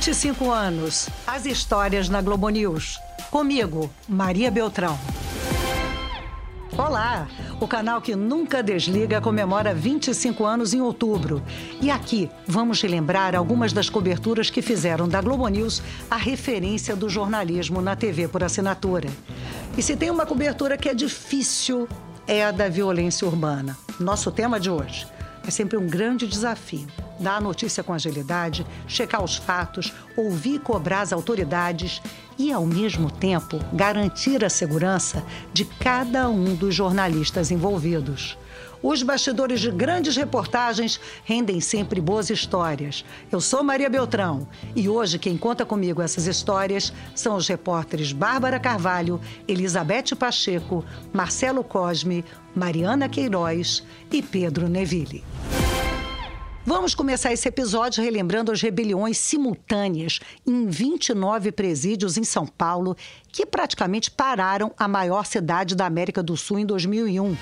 25 anos. As histórias na Globo News. Comigo, Maria Beltrão. Olá! O canal que nunca desliga comemora 25 anos em outubro. E aqui vamos relembrar algumas das coberturas que fizeram da Globo News a referência do jornalismo na TV por assinatura. E se tem uma cobertura que é difícil, é a da violência urbana. Nosso tema de hoje é sempre um grande desafio. Dar a notícia com agilidade, checar os fatos, ouvir e cobrar as autoridades e, ao mesmo tempo, garantir a segurança de cada um dos jornalistas envolvidos. Os bastidores de grandes reportagens rendem sempre boas histórias. Eu sou Maria Beltrão e hoje quem conta comigo essas histórias são os repórteres Bárbara Carvalho, Elizabeth Pacheco, Marcelo Cosme, Mariana Queiroz e Pedro Neville. Vamos começar esse episódio relembrando as rebeliões simultâneas em 29 presídios em São Paulo, que praticamente pararam a maior cidade da América do Sul em 2001.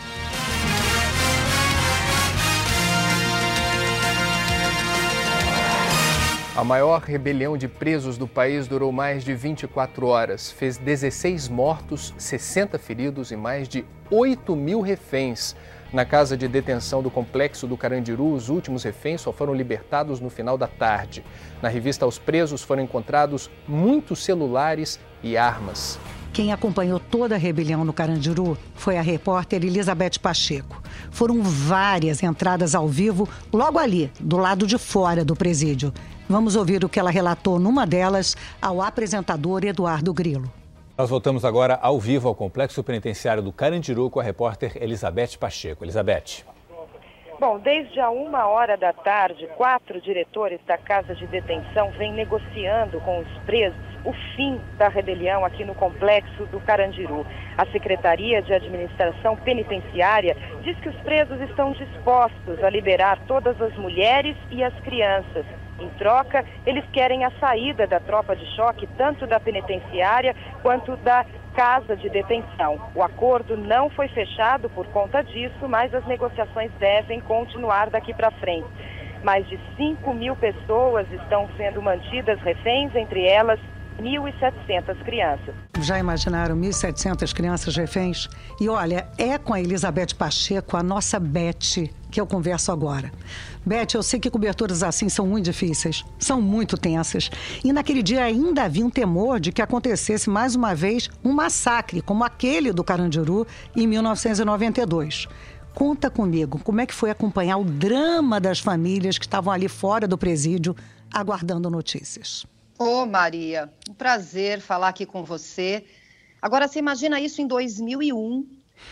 A maior rebelião de presos do país durou mais de 24 horas. Fez 16 mortos, 60 feridos e mais de 8 mil reféns. Na casa de detenção do complexo do Carandiru, os últimos reféns só foram libertados no final da tarde. Na revista aos presos foram encontrados muitos celulares e armas. Quem acompanhou toda a rebelião no Carandiru foi a repórter Elizabeth Pacheco. Foram várias entradas ao vivo logo ali, do lado de fora do presídio. Vamos ouvir o que ela relatou numa delas ao apresentador Eduardo Grilo. Nós voltamos agora ao vivo ao Complexo Penitenciário do Carandiru com a repórter Elizabeth Pacheco. Elizabeth. Bom, desde a uma hora da tarde, quatro diretores da Casa de Detenção vêm negociando com os presos o fim da rebelião aqui no complexo do Carandiru. A Secretaria de Administração Penitenciária diz que os presos estão dispostos a liberar todas as mulheres e as crianças. Em troca, eles querem a saída da tropa de choque, tanto da penitenciária quanto da casa de detenção. O acordo não foi fechado por conta disso, mas as negociações devem continuar daqui para frente. Mais de 5 mil pessoas estão sendo mantidas reféns, entre elas 1.700 crianças. Já imaginaram 1.700 crianças reféns? E olha, é com a Elizabeth Pacheco, a nossa Beth, que eu converso agora. Beth, eu sei que coberturas assim são muito difíceis, são muito tensas. E naquele dia ainda havia um temor de que acontecesse mais uma vez um massacre, como aquele do Carandiru em 1992. Conta comigo, como é que foi acompanhar o drama das famílias que estavam ali fora do presídio, aguardando notícias? Ô, oh, Maria, um prazer falar aqui com você. Agora, você imagina isso em 2001,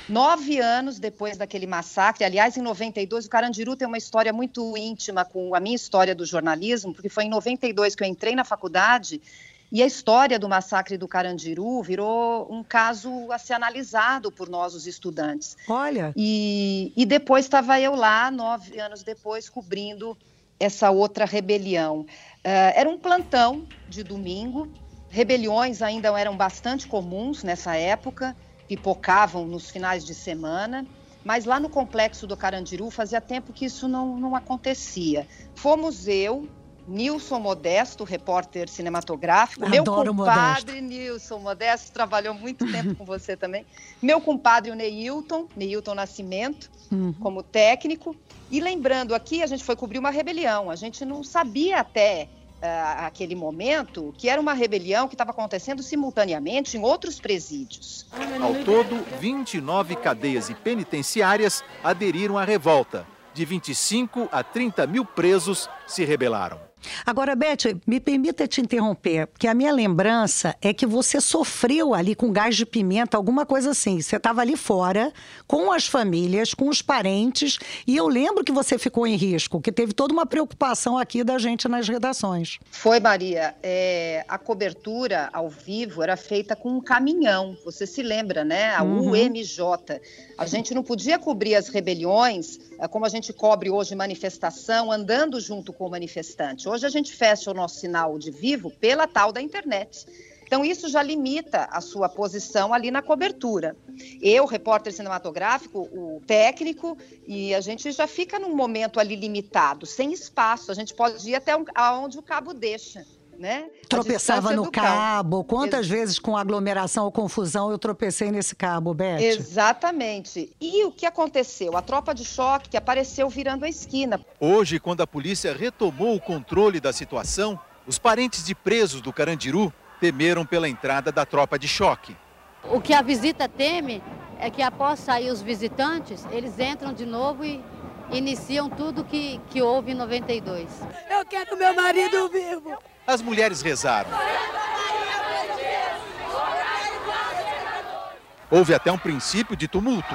nove anos depois daquele massacre. Aliás, em 92, o Carandiru tem uma história muito íntima com a minha história do jornalismo, porque foi em 92 que eu entrei na faculdade e a história do massacre do Carandiru virou um caso a ser analisado por nós, os estudantes. Olha! E, e depois estava eu lá, nove anos depois, cobrindo essa outra rebelião. Uh, era um plantão de domingo, rebeliões ainda eram bastante comuns nessa época, pipocavam nos finais de semana, mas lá no complexo do Carandiru fazia tempo que isso não, não acontecia. Fomos eu, Nilson Modesto, repórter cinematográfico. Adoro meu compadre Modesto. Nilson Modesto trabalhou muito tempo com você também. Meu compadre, o Neilton, Neilton Nascimento, uhum. como técnico. E lembrando aqui, a gente foi cobrir uma rebelião. A gente não sabia até uh, aquele momento que era uma rebelião que estava acontecendo simultaneamente em outros presídios. Ao todo, 29 cadeias e penitenciárias aderiram à revolta. De 25 a 30 mil presos se rebelaram. Agora, Beth, me permita te interromper, porque a minha lembrança é que você sofreu ali com gás de pimenta, alguma coisa assim. Você estava ali fora, com as famílias, com os parentes, e eu lembro que você ficou em risco, que teve toda uma preocupação aqui da gente nas redações. Foi, Maria. É, a cobertura ao vivo era feita com um caminhão, você se lembra, né? A uhum. UMJ. A gente não podia cobrir as rebeliões é, como a gente cobre hoje manifestação, andando junto com o manifestante. Hoje a gente fecha o nosso sinal de vivo pela tal da internet. Então, isso já limita a sua posição ali na cobertura. Eu, repórter cinematográfico, o técnico, e a gente já fica num momento ali limitado, sem espaço. A gente pode ir até onde o cabo deixa. Né? Tropeçava no cabo. Quantas Ex vezes com aglomeração ou confusão eu tropecei nesse cabo, Beth? Exatamente. E o que aconteceu? A tropa de choque que apareceu virando a esquina. Hoje, quando a polícia retomou o controle da situação, os parentes de presos do Carandiru temeram pela entrada da tropa de choque. O que a visita teme é que após sair os visitantes, eles entram de novo e iniciam tudo que, que houve em 92. Eu quero meu marido vivo. As mulheres rezaram. Houve até um princípio de tumulto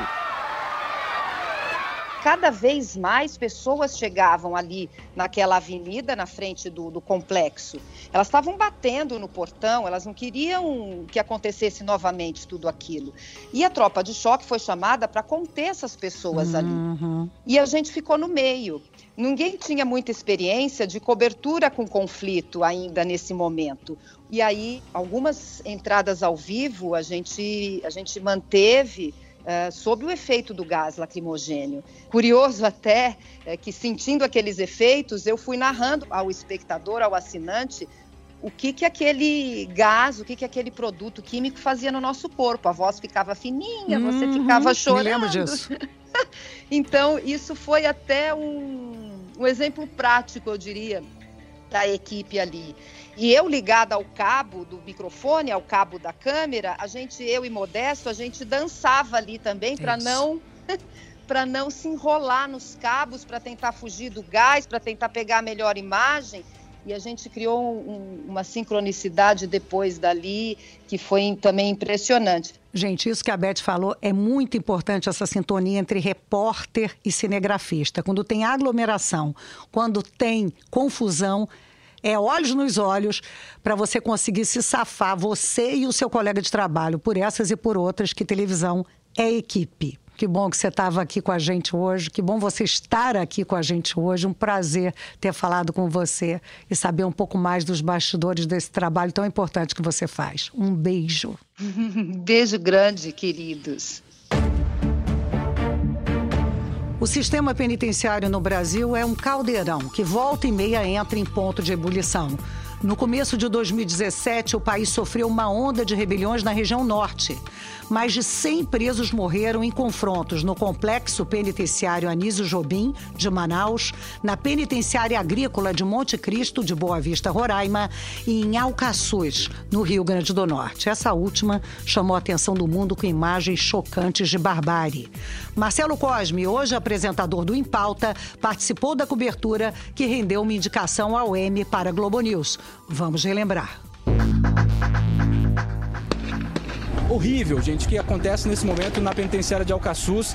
cada vez mais pessoas chegavam ali naquela avenida, na frente do, do complexo. Elas estavam batendo no portão, elas não queriam que acontecesse novamente tudo aquilo. E a tropa de choque foi chamada para conter essas pessoas uhum. ali. E a gente ficou no meio. Ninguém tinha muita experiência de cobertura com conflito ainda nesse momento. E aí, algumas entradas ao vivo a gente, a gente manteve uh, sob o efeito do gás lacrimogênio. Curioso até é, que, sentindo aqueles efeitos, eu fui narrando ao espectador, ao assinante, o que, que aquele gás, o que, que aquele produto químico fazia no nosso corpo. A voz ficava fininha, uhum, você ficava chorando. Me lembro disso. então, isso foi até um, um exemplo prático, eu diria, da equipe ali. E eu ligada ao cabo do microfone, ao cabo da câmera, a gente, eu e Modesto, a gente dançava ali também para não para não se enrolar nos cabos, para tentar fugir do gás, para tentar pegar a melhor imagem. E a gente criou um, uma sincronicidade depois dali que foi também impressionante. Gente, isso que a Beth falou é muito importante essa sintonia entre repórter e cinegrafista. Quando tem aglomeração, quando tem confusão, é olhos nos olhos para você conseguir se safar, você e o seu colega de trabalho, por essas e por outras, que televisão é equipe. Que bom que você estava aqui com a gente hoje, que bom você estar aqui com a gente hoje. Um prazer ter falado com você e saber um pouco mais dos bastidores desse trabalho tão importante que você faz. Um beijo. beijo grande, queridos. O sistema penitenciário no Brasil é um caldeirão que volta e meia entra em ponto de ebulição. No começo de 2017, o país sofreu uma onda de rebeliões na região norte mais de 100 presos morreram em confrontos no complexo penitenciário Anísio Jobim, de Manaus, na penitenciária agrícola de Monte Cristo, de Boa Vista, Roraima, e em Alcaçuz, no Rio Grande do Norte. Essa última chamou a atenção do mundo com imagens chocantes de barbárie. Marcelo Cosme, hoje apresentador do Impauta, participou da cobertura que rendeu uma indicação ao M para Globo News. Vamos relembrar horrível, gente, que acontece nesse momento na penitenciária de Alcaçuz,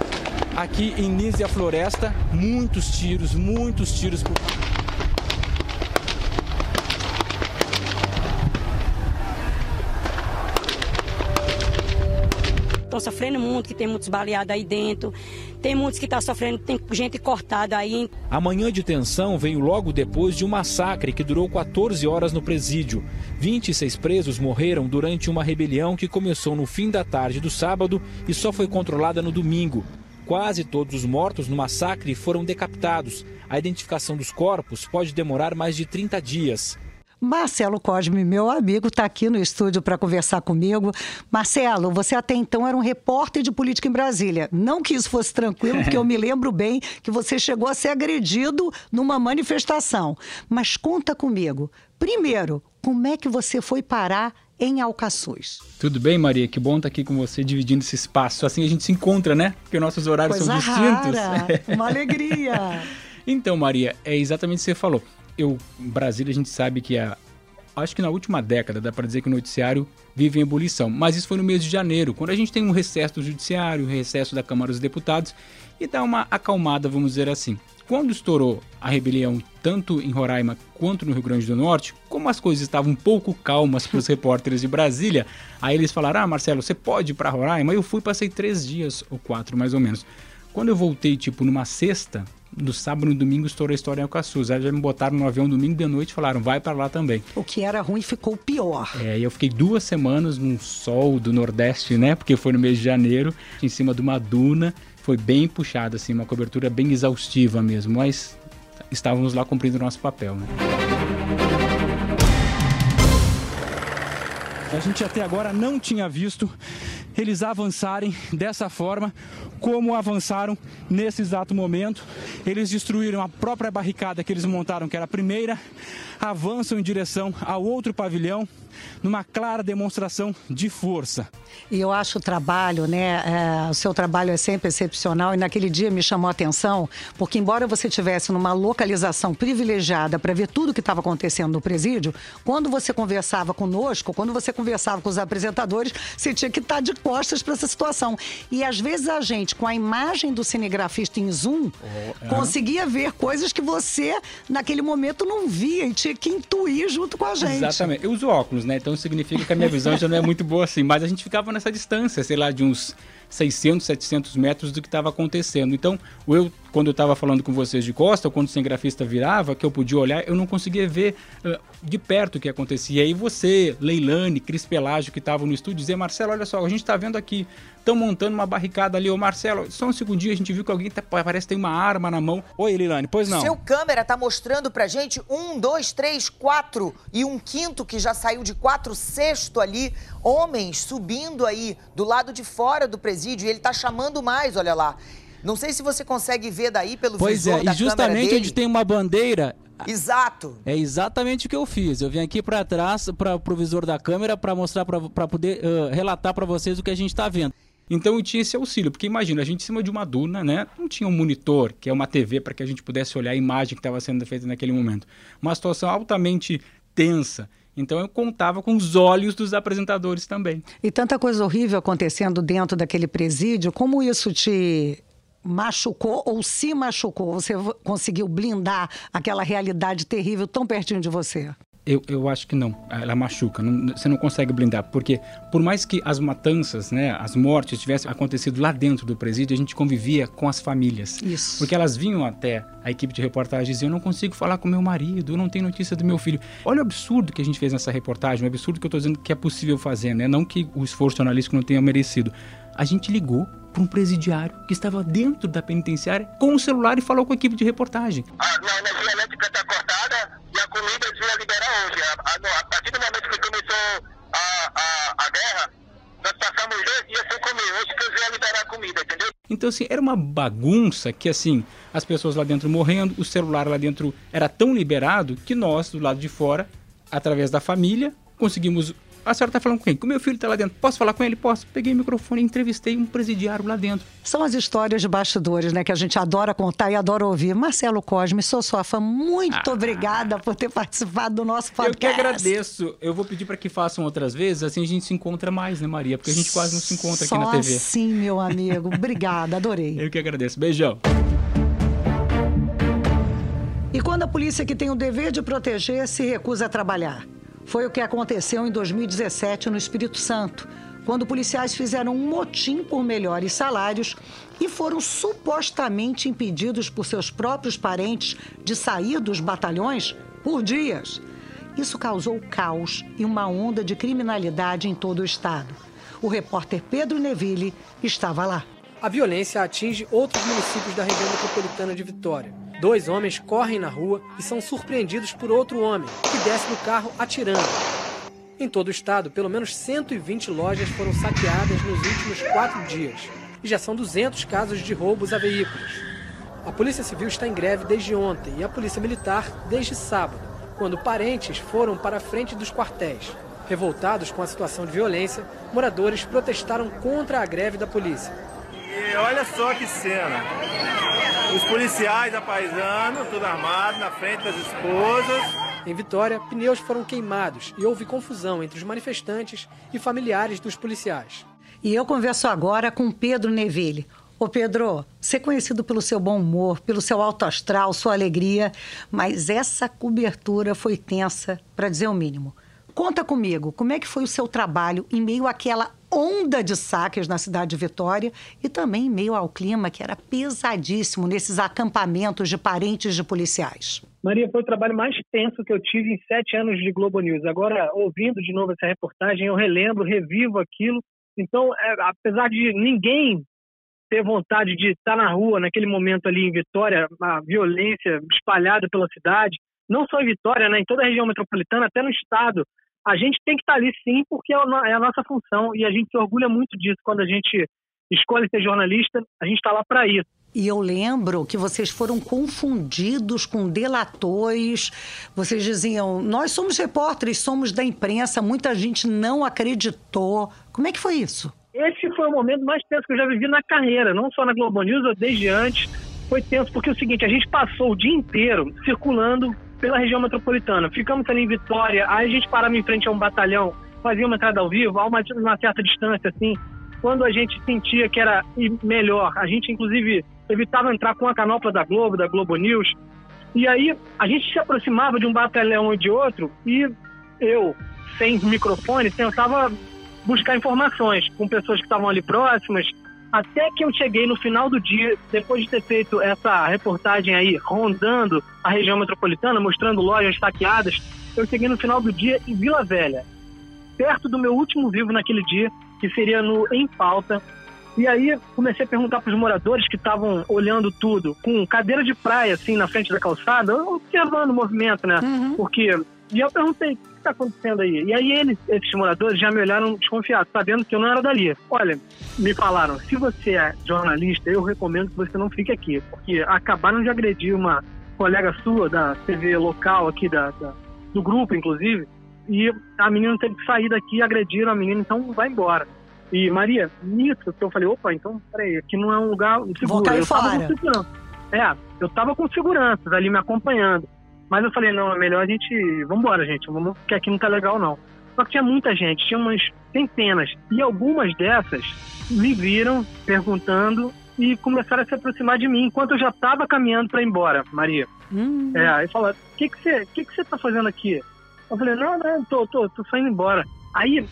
aqui em Nízia Floresta. Muitos tiros, muitos tiros por estão sofrendo muito, que tem muitos baleados aí dentro, tem muitos que estão tá sofrendo, tem gente cortada aí. A manhã de tensão veio logo depois de um massacre que durou 14 horas no presídio. 26 presos morreram durante uma rebelião que começou no fim da tarde do sábado e só foi controlada no domingo. Quase todos os mortos no massacre foram decapitados. A identificação dos corpos pode demorar mais de 30 dias. Marcelo Cosme, meu amigo, está aqui no estúdio para conversar comigo. Marcelo, você até então era um repórter de política em Brasília. Não que isso fosse tranquilo, porque eu me lembro bem que você chegou a ser agredido numa manifestação. Mas conta comigo. Primeiro, como é que você foi parar em Alcaçuz. Tudo bem, Maria? Que bom estar aqui com você dividindo esse espaço. Assim a gente se encontra, né? Porque nossos horários Coisa são distintos. Rara, uma alegria. então, Maria, é exatamente o que você falou eu, em Brasília, a gente sabe que a, acho que na última década dá para dizer que o noticiário vive em ebulição. Mas isso foi no mês de janeiro, quando a gente tem um recesso do judiciário, um recesso da Câmara dos Deputados e dá uma acalmada, vamos dizer assim. Quando estourou a rebelião tanto em Roraima quanto no Rio Grande do Norte, como as coisas estavam um pouco calmas para os repórteres de Brasília, aí eles falaram: Ah, Marcelo, você pode ir para Roraima? Eu fui, passei três dias ou quatro mais ou menos. Quando eu voltei, tipo, numa sexta, do sábado e domingo estourou a história em Alcaçuz. Aí já me botaram no avião domingo de noite e falaram, vai para lá também. O que era ruim ficou pior. É, eu fiquei duas semanas num sol do Nordeste, né? Porque foi no mês de janeiro, em cima de uma duna. Foi bem puxado, assim, uma cobertura bem exaustiva mesmo. Mas estávamos lá cumprindo o nosso papel, né? A gente até agora não tinha visto eles avançarem dessa forma como avançaram nesse exato momento. Eles destruíram a própria barricada que eles montaram, que era a primeira, avançam em direção ao outro pavilhão numa clara demonstração de força. E eu acho o trabalho, né? É, o seu trabalho é sempre excepcional e naquele dia me chamou a atenção, porque embora você tivesse numa localização privilegiada para ver tudo o que estava acontecendo no presídio, quando você conversava conosco, quando você conversava com os apresentadores, você tinha que estar tá de costas para essa situação. E às vezes a gente, com a imagem do cinegrafista em zoom, oh, conseguia ver coisas que você, naquele momento, não via e tinha que intuir junto com a gente. Exatamente. Eu uso óculos, né? Então significa que a minha visão já não é muito boa assim. Mas a gente ficava nessa distância, sei lá, de uns 600, 700 metros do que estava acontecendo. Então, eu, quando eu estava falando com vocês de costa, ou quando o cinegrafista virava, que eu podia olhar, eu não conseguia ver uh, de perto o que acontecia. E aí você, Leilane, Cris Pelágio, que estavam no estúdio, dizer, Marcelo, olha só, a gente está vendo aqui, estão montando uma barricada ali. Ô, Marcelo, só um segundinho, a gente viu que alguém tá, parece que tem uma arma na mão. Oi, Leilane, pois não. Seu câmera tá mostrando pra gente um, dois, três, quatro e um quinto que já saiu de quatro, sexto ali, homens subindo aí do lado de fora do presídio e ele tá chamando mais, olha lá. Não sei se você consegue ver daí pelo pois visor é, da e justamente onde tem uma bandeira, Exato. É exatamente o que eu fiz. Eu vim aqui para trás, para o visor da câmera, para mostrar, para poder uh, relatar para vocês o que a gente está vendo. Então eu tinha esse auxílio, porque imagina, a gente em cima de uma duna, né? Não tinha um monitor, que é uma TV, para que a gente pudesse olhar a imagem que estava sendo feita naquele momento. Uma situação altamente tensa. Então eu contava com os olhos dos apresentadores também. E tanta coisa horrível acontecendo dentro daquele presídio, como isso te machucou ou se machucou? Você conseguiu blindar aquela realidade terrível tão pertinho de você? Eu, eu acho que não. Ela machuca. Não, você não consegue blindar. Porque, por mais que as matanças, né, as mortes tivessem acontecido lá dentro do presídio, a gente convivia com as famílias. Isso. Porque elas vinham até a equipe de reportagem e diziam: Eu não consigo falar com meu marido, eu não tenho notícia do meu filho. Olha o absurdo que a gente fez nessa reportagem, o absurdo que eu estou dizendo que é possível fazer, né? Não que o esforço jornalístico não tenha merecido. A gente ligou para um presidiário que estava dentro da penitenciária com o celular e falou com a equipe de reportagem. Ah, não, a energia elétrica está cortada e a comida devia liberar hoje. A, a, a, partir do momento que começou a, a, a guerra, nós dois dias sem comer. Hoje que eu ia liberar comida, entendeu? Então, assim, era uma bagunça que, assim, as pessoas lá dentro morrendo, o celular lá dentro era tão liberado que nós, do lado de fora, através da família, conseguimos a senhora está falando com quem? Com meu filho está lá dentro. Posso falar com ele? Posso. Peguei o microfone e entrevistei um presidiário lá dentro. São as histórias de bastidores, né? Que a gente adora contar e adora ouvir. Marcelo Cosme, sou sua fã. Muito ah. obrigada por ter participado do nosso podcast. Eu que agradeço. Eu vou pedir para que façam outras vezes, assim a gente se encontra mais, né, Maria? Porque a gente quase não se encontra Só aqui na TV. Sim, meu amigo. Obrigada, adorei. Eu que agradeço. Beijão. E quando a polícia que tem o dever de proteger se recusa a trabalhar? Foi o que aconteceu em 2017 no Espírito Santo, quando policiais fizeram um motim por melhores salários e foram supostamente impedidos por seus próprios parentes de sair dos batalhões por dias. Isso causou caos e uma onda de criminalidade em todo o estado. O repórter Pedro Neville estava lá. A violência atinge outros municípios da região metropolitana de Vitória. Dois homens correm na rua e são surpreendidos por outro homem, que desce do carro atirando. Em todo o estado, pelo menos 120 lojas foram saqueadas nos últimos quatro dias. E já são 200 casos de roubos a veículos. A Polícia Civil está em greve desde ontem e a Polícia Militar desde sábado, quando parentes foram para a frente dos quartéis. Revoltados com a situação de violência, moradores protestaram contra a greve da polícia. E olha só que cena. Os policiais apaisando, tudo armado, na frente das esposas. Em Vitória, pneus foram queimados e houve confusão entre os manifestantes e familiares dos policiais. E eu converso agora com Pedro Neville. Ô Pedro, você é conhecido pelo seu bom humor, pelo seu alto astral, sua alegria, mas essa cobertura foi tensa, para dizer o mínimo. Conta comigo, como é que foi o seu trabalho em meio àquela onda de saques na cidade de Vitória e também em meio ao clima que era pesadíssimo nesses acampamentos de parentes de policiais. Maria, foi o trabalho mais tenso que eu tive em sete anos de Globo News. Agora, ouvindo de novo essa reportagem, eu relembro, revivo aquilo. Então, é, apesar de ninguém ter vontade de estar na rua naquele momento ali em Vitória, a violência espalhada pela cidade, não só em Vitória, né, em toda a região metropolitana, até no estado, a gente tem que estar ali sim, porque é a nossa função e a gente se orgulha muito disso quando a gente escolhe ser jornalista, a gente está lá para isso. E eu lembro que vocês foram confundidos com delatores. Vocês diziam, nós somos repórteres, somos da imprensa, muita gente não acreditou. Como é que foi isso? Esse foi o momento mais tenso que eu já vivi na carreira, não só na Globo News, desde antes. Foi tenso porque é o seguinte, a gente passou o dia inteiro circulando pela região metropolitana. Ficamos ali em Vitória, aí a gente parava em frente a um batalhão, fazia uma entrada ao vivo, a uma, uma certa distância, assim. Quando a gente sentia que era melhor, a gente inclusive evitava entrar com a canopla da Globo, da Globo News. E aí a gente se aproximava de um batalhão ou de outro e eu, sem microfone, tentava buscar informações com pessoas que estavam ali próximas, até que eu cheguei no final do dia, depois de ter feito essa reportagem aí, rondando a região metropolitana, mostrando lojas saqueadas, eu cheguei no final do dia em Vila Velha, perto do meu último vivo naquele dia, que seria no Em Pauta, e aí comecei a perguntar para os moradores que estavam olhando tudo, com cadeira de praia, assim, na frente da calçada, observando o movimento, né? Uhum. Porque. E eu perguntei, está acontecendo aí? E aí eles, esses moradores já me olharam desconfiados, sabendo que eu não era dali. Olha, me falaram, se você é jornalista, eu recomendo que você não fique aqui, porque acabaram de agredir uma colega sua da TV local aqui, da, da do grupo, inclusive, e a menina teve que sair daqui, agrediram a menina, então vai embora. E, Maria, nisso que eu falei, opa, então, peraí, aqui não é um lugar seguro. Vou cair eu fora. tava com segurança. É, eu tava com seguranças ali me acompanhando. Mas eu falei, não, é melhor a gente. Vambora, gente, vamos, porque aqui não tá legal, não. Só que tinha muita gente, tinha umas centenas. E algumas dessas me viram perguntando e começaram a se aproximar de mim enquanto eu já estava caminhando para ir embora, Maria. Hum. É, aí falaram, o que que você que que tá fazendo aqui? Eu falei, não, não, tô, tô, tô saindo embora. Aí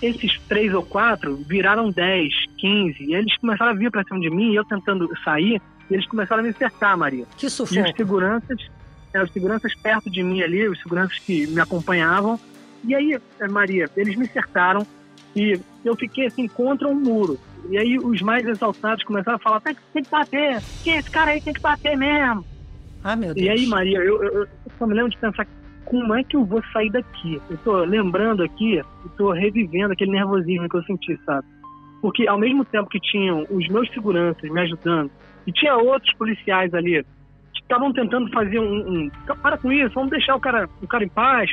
esses três ou quatro viraram dez, quinze, e eles começaram a vir para cima de mim, e eu tentando sair, e eles começaram a me cercar, Maria. Que sufoco. E os seguranças, é, os seguranças perto de mim ali, os seguranças que me acompanhavam, e aí, é, Maria, eles me cercaram, e eu fiquei assim contra um muro. E aí os mais exaltados começaram a falar, tem que, tem que bater, que esse cara aí tem que bater mesmo. Ah, meu Deus. E aí, Maria, eu, eu, eu só me lembro de pensar como é que eu vou sair daqui? Eu tô lembrando aqui, eu tô revivendo aquele nervosismo que eu senti, sabe? Porque ao mesmo tempo que tinham os meus seguranças me ajudando, e tinha outros policiais ali estavam tentando fazer um, um, Para com isso, vamos deixar o cara, o cara em paz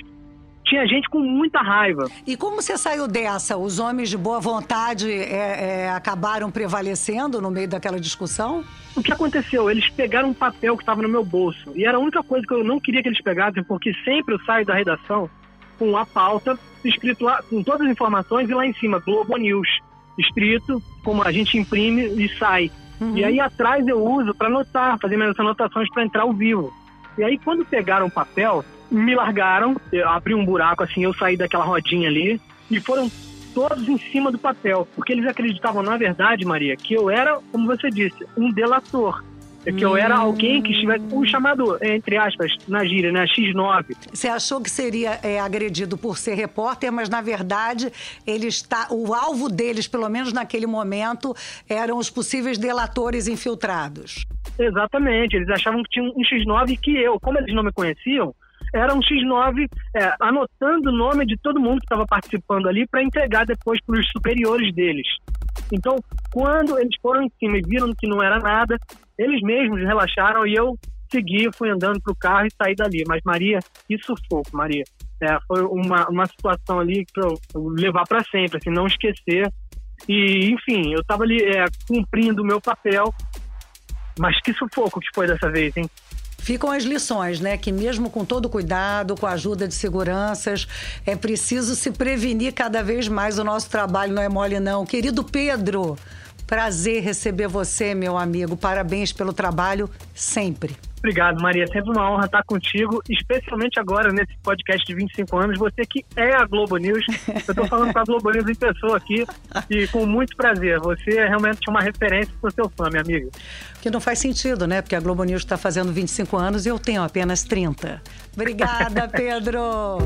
tinha gente com muita raiva. E como você saiu dessa? Os homens de boa vontade é, é, acabaram prevalecendo no meio daquela discussão? O que aconteceu? Eles pegaram um papel que estava no meu bolso. E era a única coisa que eu não queria que eles pegassem, porque sempre eu saio da redação com a pauta escrito lá, com todas as informações, e lá em cima, Globo News, escrito, como a gente imprime e sai. Uhum. E aí atrás eu uso para anotar, fazer minhas anotações para entrar ao vivo. E aí quando pegaram o papel, me largaram, eu abri um buraco assim, eu saí daquela rodinha ali e foram todos em cima do papel, porque eles acreditavam, na verdade, Maria, que eu era, como você disse, um delator. É que eu era alguém que estivesse, o chamado, entre aspas, na gíria, né, X9. Você achou que seria é, agredido por ser repórter, mas na verdade ele está, o alvo deles, pelo menos naquele momento, eram os possíveis delatores infiltrados. Exatamente, eles achavam que tinha um X9 que eu, como eles não me conheciam, era um X9 é, anotando o nome de todo mundo que estava participando ali para entregar depois para os superiores deles. Então, quando eles foram em cima e viram que não era nada, eles mesmos relaxaram e eu segui, fui andando para o carro e saí dali. Mas, Maria, que sufoco, Maria. É, foi uma, uma situação ali para levar para sempre, assim, não esquecer. E, enfim, eu estava ali é, cumprindo o meu papel, mas que sufoco que foi dessa vez, hein? Ficam as lições, né? Que mesmo com todo cuidado, com a ajuda de seguranças, é preciso se prevenir cada vez mais. O nosso trabalho não é mole, não. Querido Pedro, prazer receber você, meu amigo. Parabéns pelo trabalho sempre. Obrigado, Maria. Sempre uma honra estar contigo, especialmente agora nesse podcast de 25 anos. Você que é a Globo News. Eu estou falando com a Globo News em pessoa aqui e com muito prazer. Você é realmente uma referência para o seu fã, minha amiga. Que não faz sentido, né? Porque a Globo News está fazendo 25 anos e eu tenho apenas 30. Obrigada, Pedro.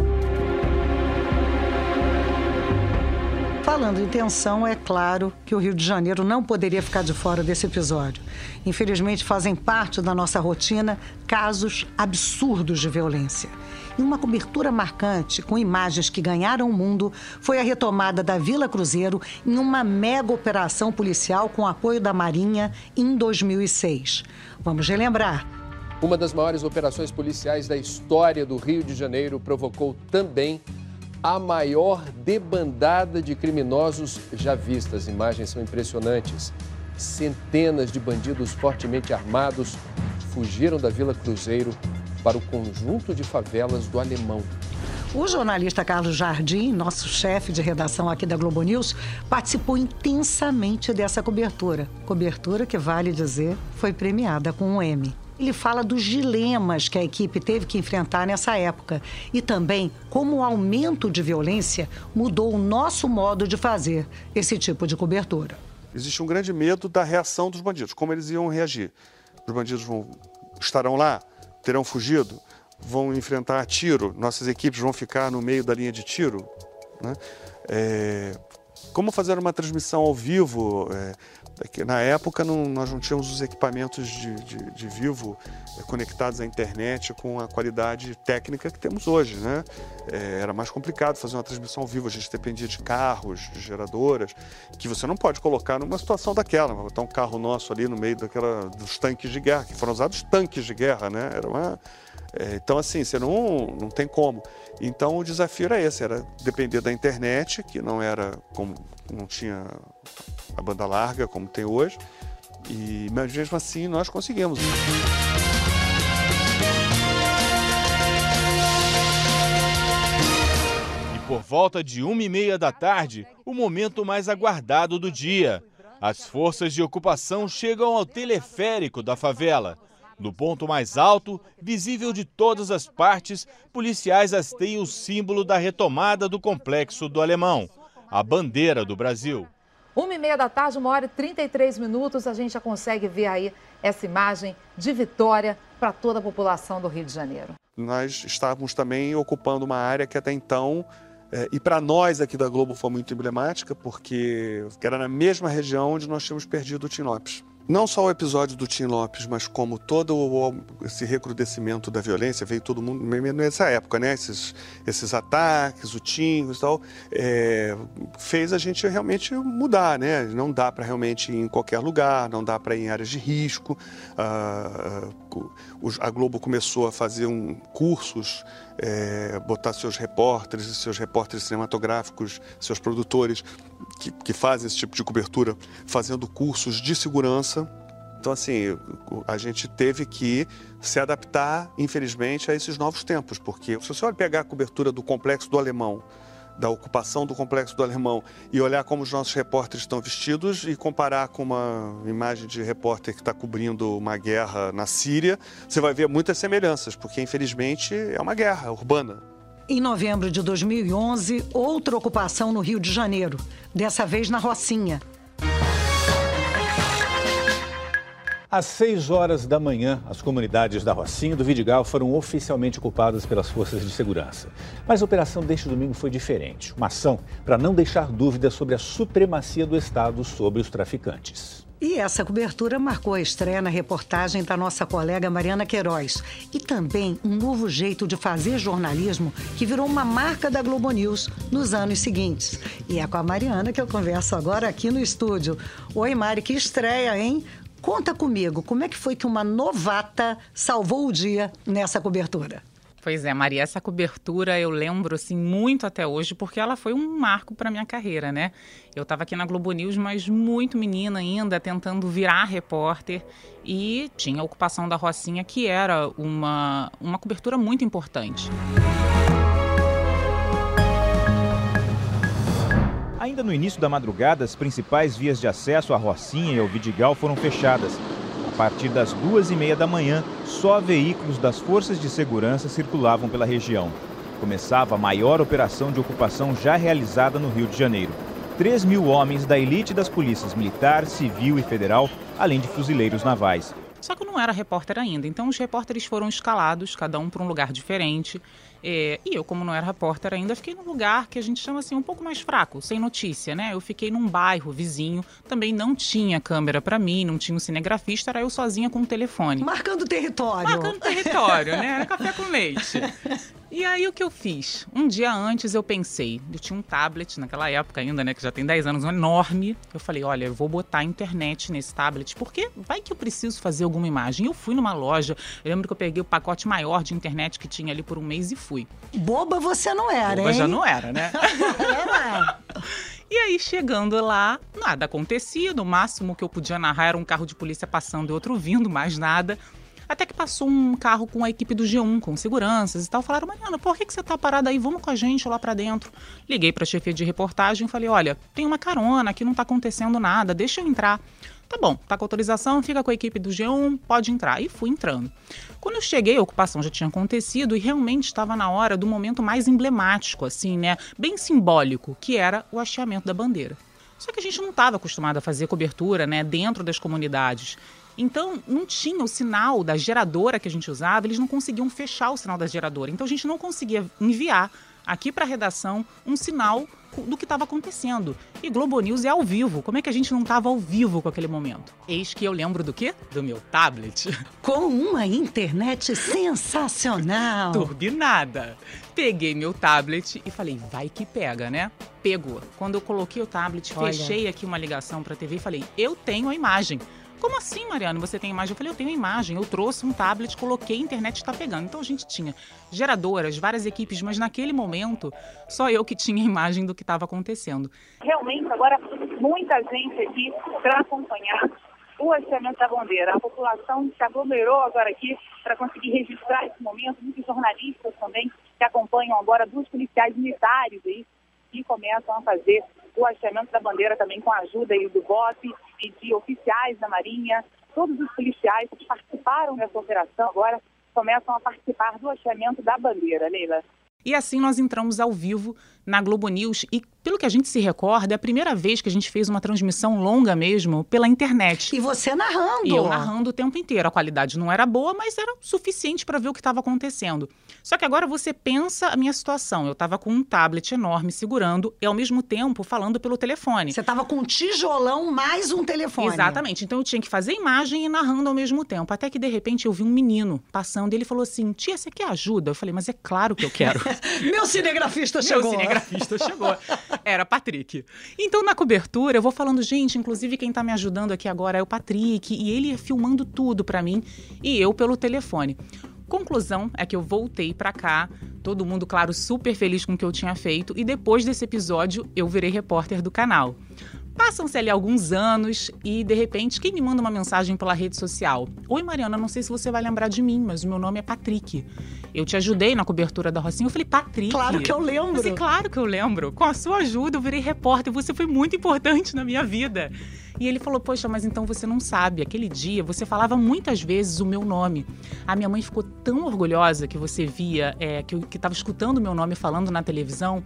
Falando em tensão, é claro que o Rio de Janeiro não poderia ficar de fora desse episódio. Infelizmente, fazem parte da nossa rotina casos absurdos de violência. E uma cobertura marcante, com imagens que ganharam o mundo, foi a retomada da Vila Cruzeiro em uma mega operação policial com apoio da Marinha em 2006. Vamos relembrar. Uma das maiores operações policiais da história do Rio de Janeiro provocou também a maior debandada de criminosos já vista. As imagens são impressionantes. Centenas de bandidos fortemente armados fugiram da Vila Cruzeiro para o conjunto de favelas do Alemão. O jornalista Carlos Jardim, nosso chefe de redação aqui da Globo News, participou intensamente dessa cobertura. Cobertura que, vale dizer, foi premiada com um M. Ele fala dos dilemas que a equipe teve que enfrentar nessa época e também como o aumento de violência mudou o nosso modo de fazer esse tipo de cobertura. Existe um grande medo da reação dos bandidos, como eles iam reagir. Os bandidos vão, estarão lá, terão fugido, vão enfrentar tiro, nossas equipes vão ficar no meio da linha de tiro. Né? É, como fazer uma transmissão ao vivo? É, na época não, nós não tínhamos os equipamentos de, de, de, vivo é, conectados à internet com a qualidade técnica que temos hoje. Né? É, era mais complicado fazer uma transmissão ao vivo, a gente dependia de carros, de geradoras, que você não pode colocar numa situação daquela, botar um carro nosso ali no meio daquela, dos tanques de guerra, que foram usados tanques de guerra, né? Era uma, é, então, assim, você não, não tem como. Então, o desafio era esse, era depender da internet, que não era como não tinha a banda larga como tem hoje, e mas mesmo assim nós conseguimos. E por volta de uma e meia da tarde, o momento mais aguardado do dia. As forças de ocupação chegam ao teleférico da favela. No ponto mais alto, visível de todas as partes, policiais hasteiam o símbolo da retomada do complexo do Alemão, a bandeira do Brasil. Uma e meia da tarde, uma hora e 33 minutos, a gente já consegue ver aí essa imagem de vitória para toda a população do Rio de Janeiro. Nós estávamos também ocupando uma área que até então é, e para nós aqui da Globo foi muito emblemática, porque era na mesma região onde nós tínhamos perdido o Tim Lopes. Não só o episódio do Tim Lopes, mas como todo o, esse recrudescimento da violência, veio todo mundo nessa época, né? Esses, esses ataques, o Tim e tal, é, fez a gente realmente mudar, né? Não dá para realmente ir em qualquer lugar, não dá para ir em áreas de risco. A Globo começou a fazer um, cursos, é, botar seus repórteres, seus repórteres cinematográficos, seus produtores que, que fazem esse tipo de cobertura, fazendo cursos de segurança. Então, assim, a gente teve que se adaptar, infelizmente, a esses novos tempos, porque se você olha pegar a cobertura do complexo do Alemão, da ocupação do complexo do Alemão e olhar como os nossos repórteres estão vestidos e comparar com uma imagem de repórter que está cobrindo uma guerra na Síria, você vai ver muitas semelhanças, porque infelizmente é uma guerra urbana. Em novembro de 2011, outra ocupação no Rio de Janeiro, dessa vez na Rocinha. Às 6 horas da manhã, as comunidades da Rocinha e do Vidigal foram oficialmente ocupadas pelas forças de segurança. Mas a operação deste domingo foi diferente. Uma ação para não deixar dúvidas sobre a supremacia do Estado sobre os traficantes. E essa cobertura marcou a estreia na reportagem da nossa colega Mariana Queiroz. E também um novo jeito de fazer jornalismo que virou uma marca da Globo News nos anos seguintes. E é com a Mariana que eu converso agora aqui no estúdio. Oi, Mari, que estreia, hein? Conta comigo, como é que foi que uma novata salvou o dia nessa cobertura? Pois é, Maria, essa cobertura eu lembro assim muito até hoje, porque ela foi um marco para minha carreira, né? Eu estava aqui na Globo News, mas muito menina ainda, tentando virar repórter, e tinha a ocupação da Rocinha, que era uma, uma cobertura muito importante. Ainda no início da madrugada, as principais vias de acesso à Rocinha e ao Vidigal foram fechadas partir das duas e meia da manhã, só veículos das forças de segurança circulavam pela região. Começava a maior operação de ocupação já realizada no Rio de Janeiro. 3 mil homens da elite das polícias militar, civil e federal, além de fuzileiros navais. Só que eu não era repórter ainda, então os repórteres foram escalados, cada um para um lugar diferente. É, e eu, como não era repórter ainda, fiquei num lugar que a gente chama assim um pouco mais fraco, sem notícia, né? Eu fiquei num bairro vizinho, também não tinha câmera para mim, não tinha um cinegrafista, era eu sozinha com o telefone. Marcando território. Marcando território, né? Era café com leite. E aí o que eu fiz? Um dia antes eu pensei, eu tinha um tablet naquela época ainda, né, que já tem 10 anos, um enorme. Eu falei, olha, eu vou botar internet nesse tablet, porque vai que eu preciso fazer alguma imagem. Eu fui numa loja, eu lembro que eu peguei o pacote maior de internet que tinha ali por um mês e fui. Boba você não era, Boba hein? já não era, né? E aí, chegando lá, nada acontecia. No máximo que eu podia narrar era um carro de polícia passando e outro vindo, mais nada. Até que passou um carro com a equipe do G1, com seguranças e tal. Falaram, Mariana, por que, que você tá parada aí? Vamos com a gente lá para dentro. Liguei pra chefia de reportagem e falei, olha, tem uma carona, aqui não tá acontecendo nada, deixa eu entrar. Tá bom, tá com autorização, fica com a equipe do G1, pode entrar. E fui entrando. Quando eu cheguei, a ocupação já tinha acontecido e realmente estava na hora do momento mais emblemático, assim, né? Bem simbólico, que era o hasteamento da bandeira. Só que a gente não estava acostumado a fazer cobertura, né, dentro das comunidades. Então, não tinha o sinal da geradora que a gente usava, eles não conseguiam fechar o sinal da geradora. Então, a gente não conseguia enviar aqui para a redação um sinal do que estava acontecendo. E Globo News é ao vivo. Como é que a gente não estava ao vivo com aquele momento? Eis que eu lembro do quê? Do meu tablet. Com uma internet sensacional. Turbinada. Peguei meu tablet e falei, vai que pega, né? Pegou. Quando eu coloquei o tablet, Olha. fechei aqui uma ligação para a TV e falei, eu tenho a imagem. Como assim, Mariano? Você tem imagem? Eu falei, eu tenho imagem. Eu trouxe um tablet, coloquei, a internet está pegando. Então a gente tinha geradoras, várias equipes, mas naquele momento só eu que tinha imagem do que estava acontecendo. Realmente, agora, muita gente aqui para acompanhar o hasteamento da bandeira. A população se aglomerou agora aqui para conseguir registrar esse momento. Muitos jornalistas também que acompanham agora, dos policiais militares aí, que começam a fazer o hasteamento da bandeira também com a ajuda aí do BOP e de oficiais da Marinha. Todos os policiais que participaram dessa operação agora começam a participar do hasteamento da bandeira, Leila. E assim nós entramos ao vivo na Globo News e, pelo que a gente se recorda, é a primeira vez que a gente fez uma transmissão longa mesmo pela internet. E você narrando. E eu narrando o tempo inteiro. A qualidade não era boa, mas era suficiente para ver o que estava acontecendo. Só que agora você pensa a minha situação. Eu estava com um tablet enorme segurando e, ao mesmo tempo, falando pelo telefone. Você estava com um tijolão mais um telefone. Exatamente. Então eu tinha que fazer imagem e narrando ao mesmo tempo. Até que, de repente, eu vi um menino passando e ele falou assim: Tia, você quer ajuda? Eu falei, mas é claro que eu quero. Meu cinegrafista Meu chegou. Cinegrafista chegou. Era Patrick. Então, na cobertura, eu vou falando, gente, inclusive quem tá me ajudando aqui agora é o Patrick, e ele filmando tudo para mim, e eu pelo telefone. Conclusão é que eu voltei para cá, todo mundo, claro, super feliz com o que eu tinha feito, e depois desse episódio eu virei repórter do canal. Passam-se ali alguns anos e, de repente, quem me manda uma mensagem pela rede social? Oi, Mariana, não sei se você vai lembrar de mim, mas o meu nome é Patrick. Eu te ajudei na cobertura da Rocinha. Eu falei, Patrick. Claro que eu lembro. Eu falei, claro que eu lembro. Com a sua ajuda, eu virei repórter. Você foi muito importante na minha vida. E ele falou: Poxa, mas então você não sabe. Aquele dia você falava muitas vezes o meu nome. A minha mãe ficou tão orgulhosa que você via, é, que eu estava escutando o meu nome falando na televisão,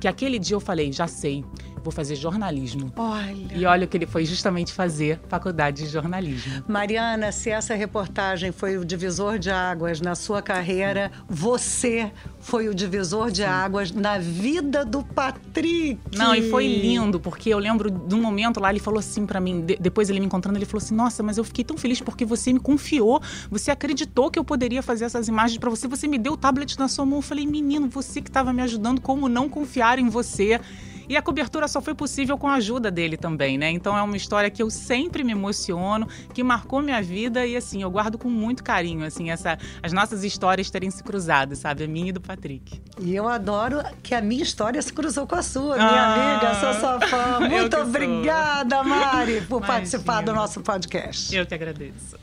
que aquele dia eu falei: Já sei, vou fazer jornalismo. Olha. E olha o que ele foi justamente fazer faculdade de jornalismo. Mariana, se essa reportagem foi o divisor de águas na sua carreira, você foi o divisor de águas na vida do Patrick. Não, e foi lindo, porque eu lembro de um momento lá, ele falou assim para mim, de- depois ele me encontrando, ele falou assim: Nossa, mas eu fiquei tão feliz porque você me confiou, você acreditou que eu poderia fazer essas imagens para você, você me deu o tablet na sua mão. Eu falei: Menino, você que estava me ajudando, como não confiar em você? E a cobertura só foi possível com a ajuda dele também, né? Então é uma história que eu sempre me emociono, que marcou minha vida e assim, eu guardo com muito carinho, assim, essa, as nossas histórias terem se cruzado, sabe? A minha e do Patrick. E eu adoro que a minha história se cruzou com a sua, minha Ah, amiga, sou sua fã. Muito que sou. obrigada, Mari, por Imagina. participar do nosso podcast. Eu que agradeço.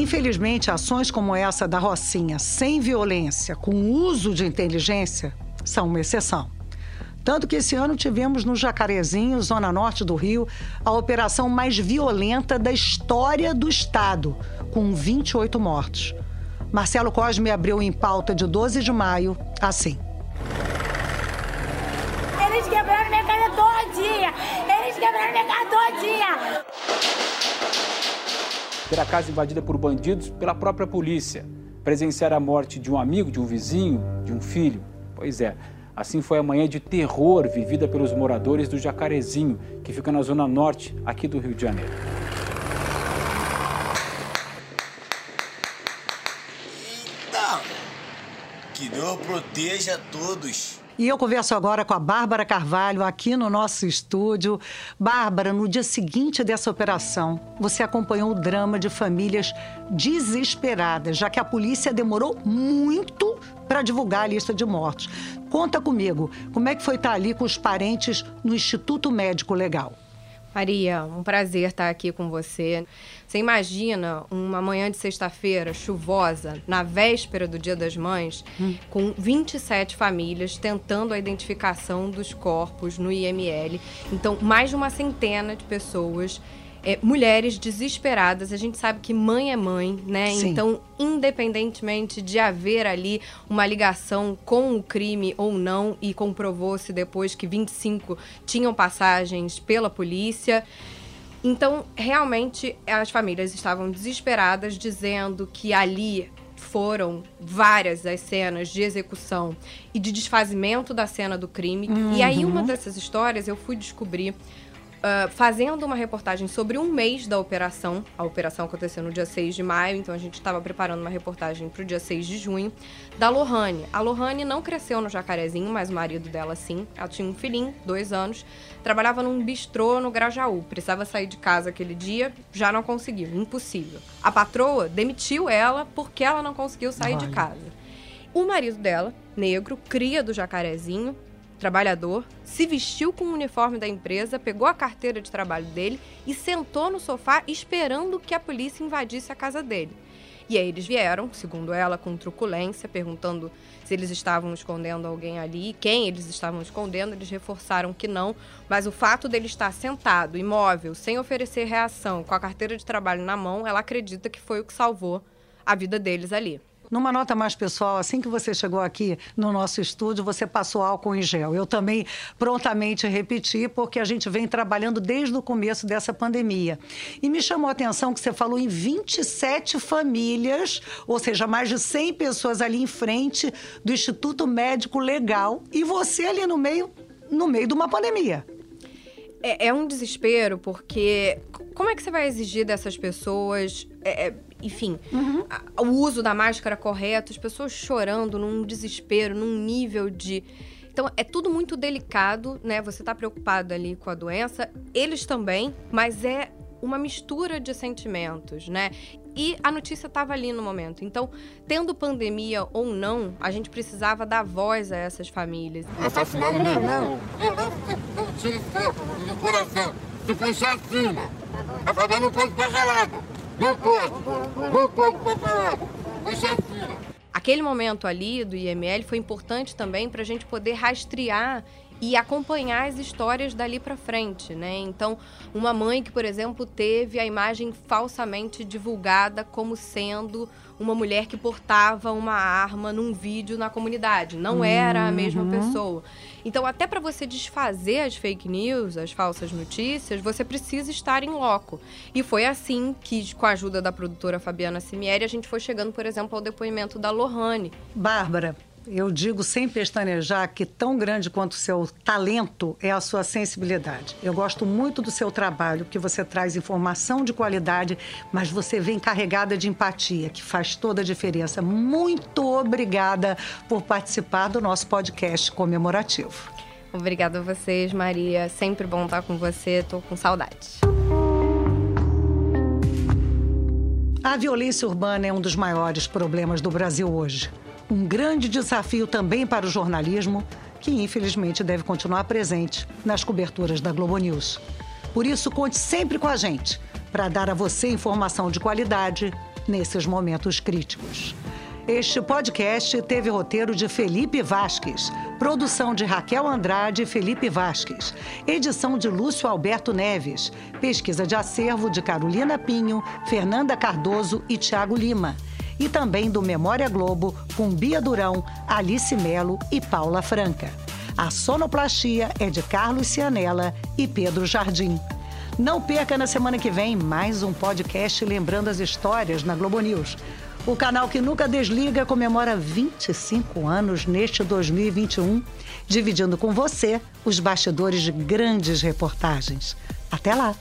Infelizmente, ações como essa da Rocinha, sem violência, com uso de inteligência, são uma exceção. Tanto que esse ano tivemos no Jacarezinho, zona norte do Rio, a operação mais violenta da história do Estado, com 28 mortos. Marcelo Cosme abriu em pauta de 12 de maio, assim. Eles quebraram minha casa todinha. Eles quebraram ficar doidinha! Ter a casa invadida por bandidos pela própria polícia. Presenciar a morte de um amigo, de um vizinho, de um filho. Pois é, assim foi a manhã de terror vivida pelos moradores do Jacarezinho, que fica na zona norte aqui do Rio de Janeiro. Que Deus proteja todos. E eu converso agora com a Bárbara Carvalho, aqui no nosso estúdio. Bárbara, no dia seguinte dessa operação, você acompanhou o drama de famílias desesperadas, já que a polícia demorou muito para divulgar a lista de mortos. Conta comigo, como é que foi estar ali com os parentes no Instituto Médico Legal? Maria, um prazer estar aqui com você. Você imagina uma manhã de sexta-feira chuvosa, na véspera do Dia das Mães, hum. com 27 famílias tentando a identificação dos corpos no IML. Então, mais de uma centena de pessoas é, mulheres desesperadas. A gente sabe que mãe é mãe, né? Sim. Então, independentemente de haver ali uma ligação com o crime ou não, e comprovou-se depois que 25 tinham passagens pela polícia. Então, realmente, as famílias estavam desesperadas, dizendo que ali foram várias as cenas de execução e de desfazimento da cena do crime. Uhum. E aí, uma dessas histórias eu fui descobrir uh, fazendo uma reportagem sobre um mês da operação. A operação aconteceu no dia 6 de maio, então a gente estava preparando uma reportagem para o dia 6 de junho, da Lohane. A Lohane não cresceu no Jacarezinho, mas o marido dela sim. Ela tinha um filhinho, dois anos, trabalhava num bistrô no Grajaú. Precisava sair de casa aquele dia, já não conseguiu, impossível. A patroa demitiu ela porque ela não conseguiu sair Ai. de casa. O marido dela, negro, cria do Jacarezinho, trabalhador, se vestiu com o uniforme da empresa, pegou a carteira de trabalho dele e sentou no sofá esperando que a polícia invadisse a casa dele. E aí eles vieram, segundo ela, com truculência, perguntando se eles estavam escondendo alguém ali, quem eles estavam escondendo. Eles reforçaram que não, mas o fato dele estar sentado, imóvel, sem oferecer reação, com a carteira de trabalho na mão, ela acredita que foi o que salvou a vida deles ali. Numa nota mais pessoal, assim que você chegou aqui no nosso estúdio, você passou álcool em gel. Eu também prontamente repeti, porque a gente vem trabalhando desde o começo dessa pandemia. E me chamou a atenção que você falou em 27 famílias, ou seja, mais de 100 pessoas ali em frente do Instituto Médico Legal, e você ali no meio, no meio de uma pandemia. É, é um desespero, porque como é que você vai exigir dessas pessoas? É, é enfim, uhum. a, o uso da máscara correto, as pessoas chorando num desespero, num nível de. Então, é tudo muito delicado, né? Você tá preocupado ali com a doença, eles também, mas é uma mistura de sentimentos, né? E a notícia estava ali no momento. Então, tendo pandemia ou não, a gente precisava dar voz a essas famílias. Assassinado meu irmão. Tiro no coração. Se foi chacina. A favela não pode pagar nada. Não pode. Não pode. Aquele momento ali do IML foi importante também para a gente poder rastrear e acompanhar as histórias dali para frente, né? Então, uma mãe que, por exemplo, teve a imagem falsamente divulgada como sendo uma mulher que portava uma arma num vídeo na comunidade, não era a mesma uhum. pessoa. Então, até para você desfazer as fake news, as falsas notícias, você precisa estar em loco. E foi assim que, com a ajuda da produtora Fabiana Simieri, a gente foi chegando, por exemplo, ao depoimento da Lohane. Bárbara, eu digo sem pestanejar que tão grande quanto o seu talento é a sua sensibilidade. Eu gosto muito do seu trabalho, que você traz informação de qualidade, mas você vem carregada de empatia, que faz toda a diferença. Muito obrigada por participar do nosso podcast comemorativo. Obrigada a vocês, Maria. Sempre bom estar com você. Estou com saudades. A violência urbana é um dos maiores problemas do Brasil hoje um grande desafio também para o jornalismo, que infelizmente deve continuar presente nas coberturas da Globo News. Por isso, conte sempre com a gente para dar a você informação de qualidade nesses momentos críticos. Este podcast teve roteiro de Felipe Vasques, produção de Raquel Andrade e Felipe Vasques, edição de Lúcio Alberto Neves, pesquisa de acervo de Carolina Pinho, Fernanda Cardoso e Tiago Lima e também do Memória Globo com Bia Durão, Alice Melo e Paula Franca. A sonoplastia é de Carlos Cianella e Pedro Jardim. Não perca na semana que vem mais um podcast lembrando as histórias na Globo News. O canal que nunca desliga comemora 25 anos neste 2021, dividindo com você os bastidores de grandes reportagens. Até lá!